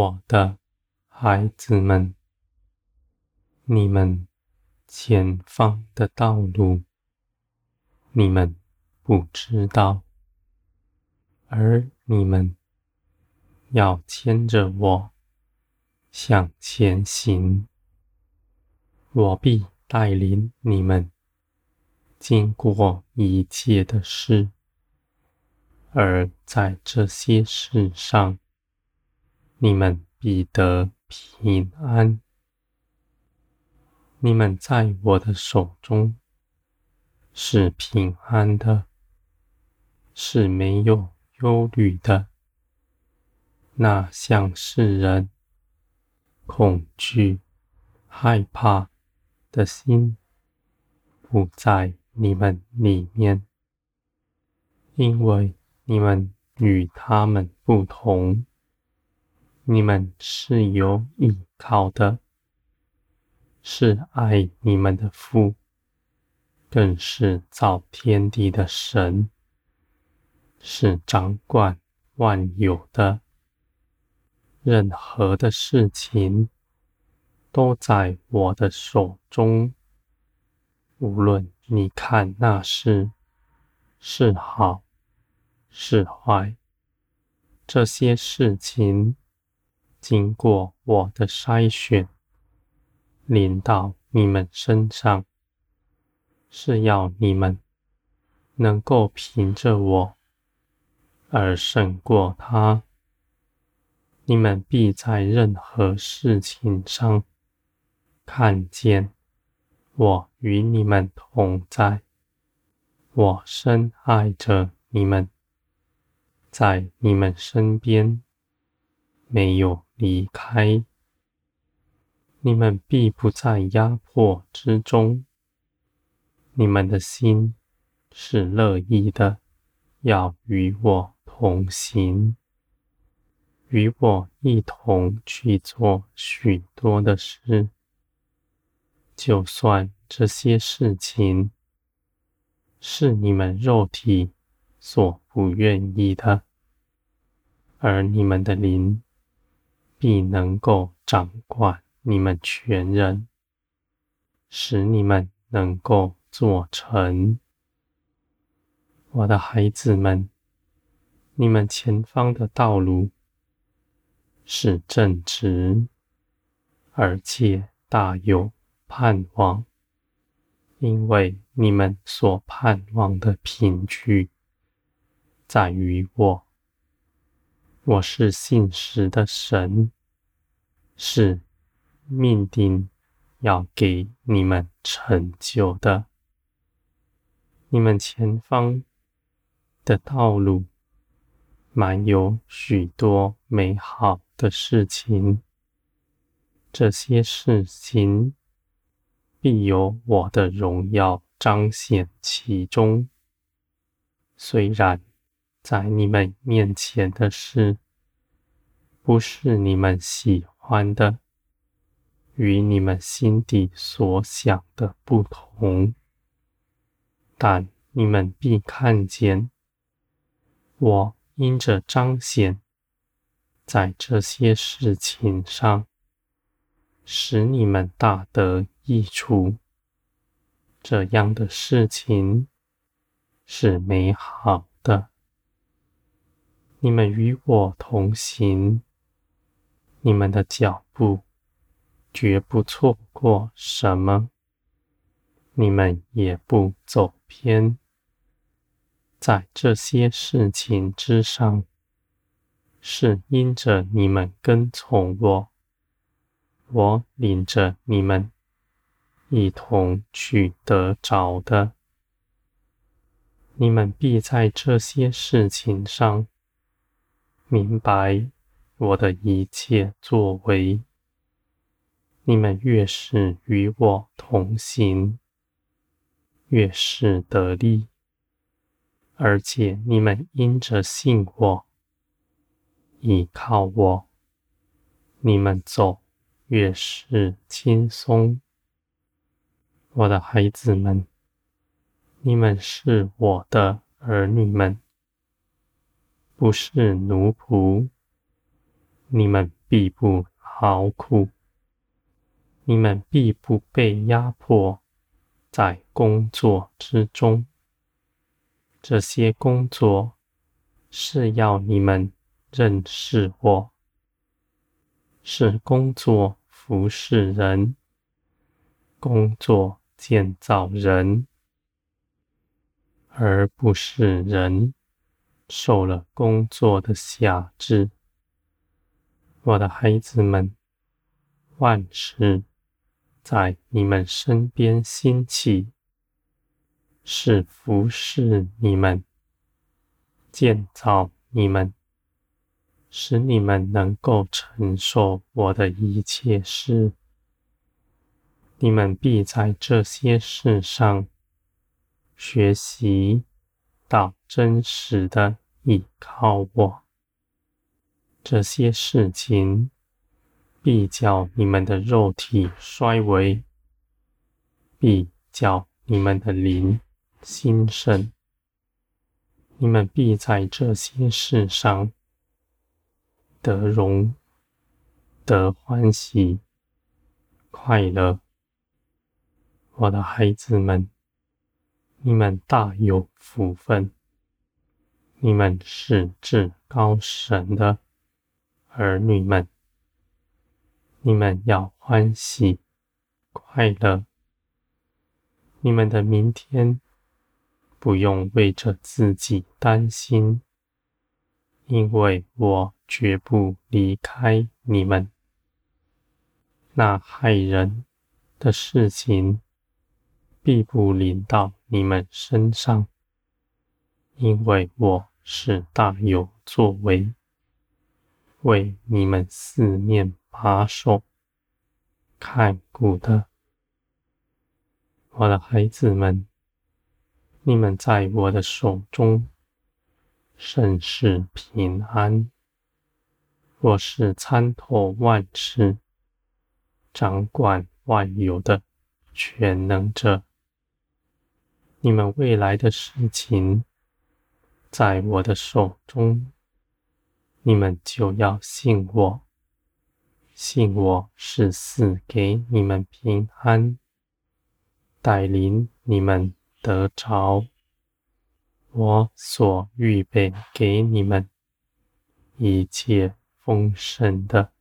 我的孩子们，你们前方的道路，你们不知道，而你们要牵着我向前行，我必带领你们经过一切的事，而在这些事上，你们必得平安。你们在我的手中是平安的，是没有忧虑的。那像世人恐惧、害怕的心，不在你们里面，因为你们与他们不同。你们是有依靠的，是爱你们的父，更是造天地的神，是掌管万有的。任何的事情都在我的手中，无论你看那事是好是坏，这些事情。经过我的筛选，临到你们身上，是要你们能够凭着我而胜过他。你们必在任何事情上看见我与你们同在，我深爱着你们，在你们身边，没有。离开，你们必不在压迫之中。你们的心是乐意的，要与我同行，与我一同去做许多的事。就算这些事情是你们肉体所不愿意的，而你们的灵。必能够掌管你们全人，使你们能够做成。我的孩子们，你们前方的道路是正直，而且大有盼望，因为你们所盼望的凭据在于我。我是信实的神，是命定要给你们成就的。你们前方的道路满有许多美好的事情，这些事情必有我的荣耀彰显其中。虽然。在你们面前的事，不是你们喜欢的，与你们心底所想的不同，但你们必看见，我因着彰显在这些事情上，使你们大得益处，这样的事情是美好的。你们与我同行，你们的脚步绝不错过什么，你们也不走偏。在这些事情之上，是因着你们跟从我，我领着你们一同去得着的。你们必在这些事情上。明白我的一切作为，你们越是与我同行，越是得力，而且你们因着信我，依靠我，你们走越是轻松。我的孩子们，你们是我的儿女们。不是奴仆，你们必不劳苦，你们必不被压迫在工作之中。这些工作是要你们认识我，是工作服侍人，工作建造人，而不是人受了工作的辖制。我的孩子们，万事在你们身边兴起，是服侍你们，建造你们，使你们能够承受我的一切事。你们必在这些事上学习到真实的依靠我。这些事情必叫你们的肉体衰微，必叫你们的灵兴盛。你们必在这些事上得荣、得欢喜、快乐。我的孩子们，你们大有福分，你们是至高神的儿女们，你们要欢喜快乐。你们的明天不用为着自己担心，因为我绝不离开你们。那害人的事情，必不临到你们身上，因为我是大有作为，为你们四面把守看顾的。我的孩子们，你们在我的手中甚是平安。我是参透万事、掌管万有的全能者。你们未来的事情，在我的手中，你们就要信我，信我是赐给你们平安，带领你们得着我所预备给你们一切丰盛的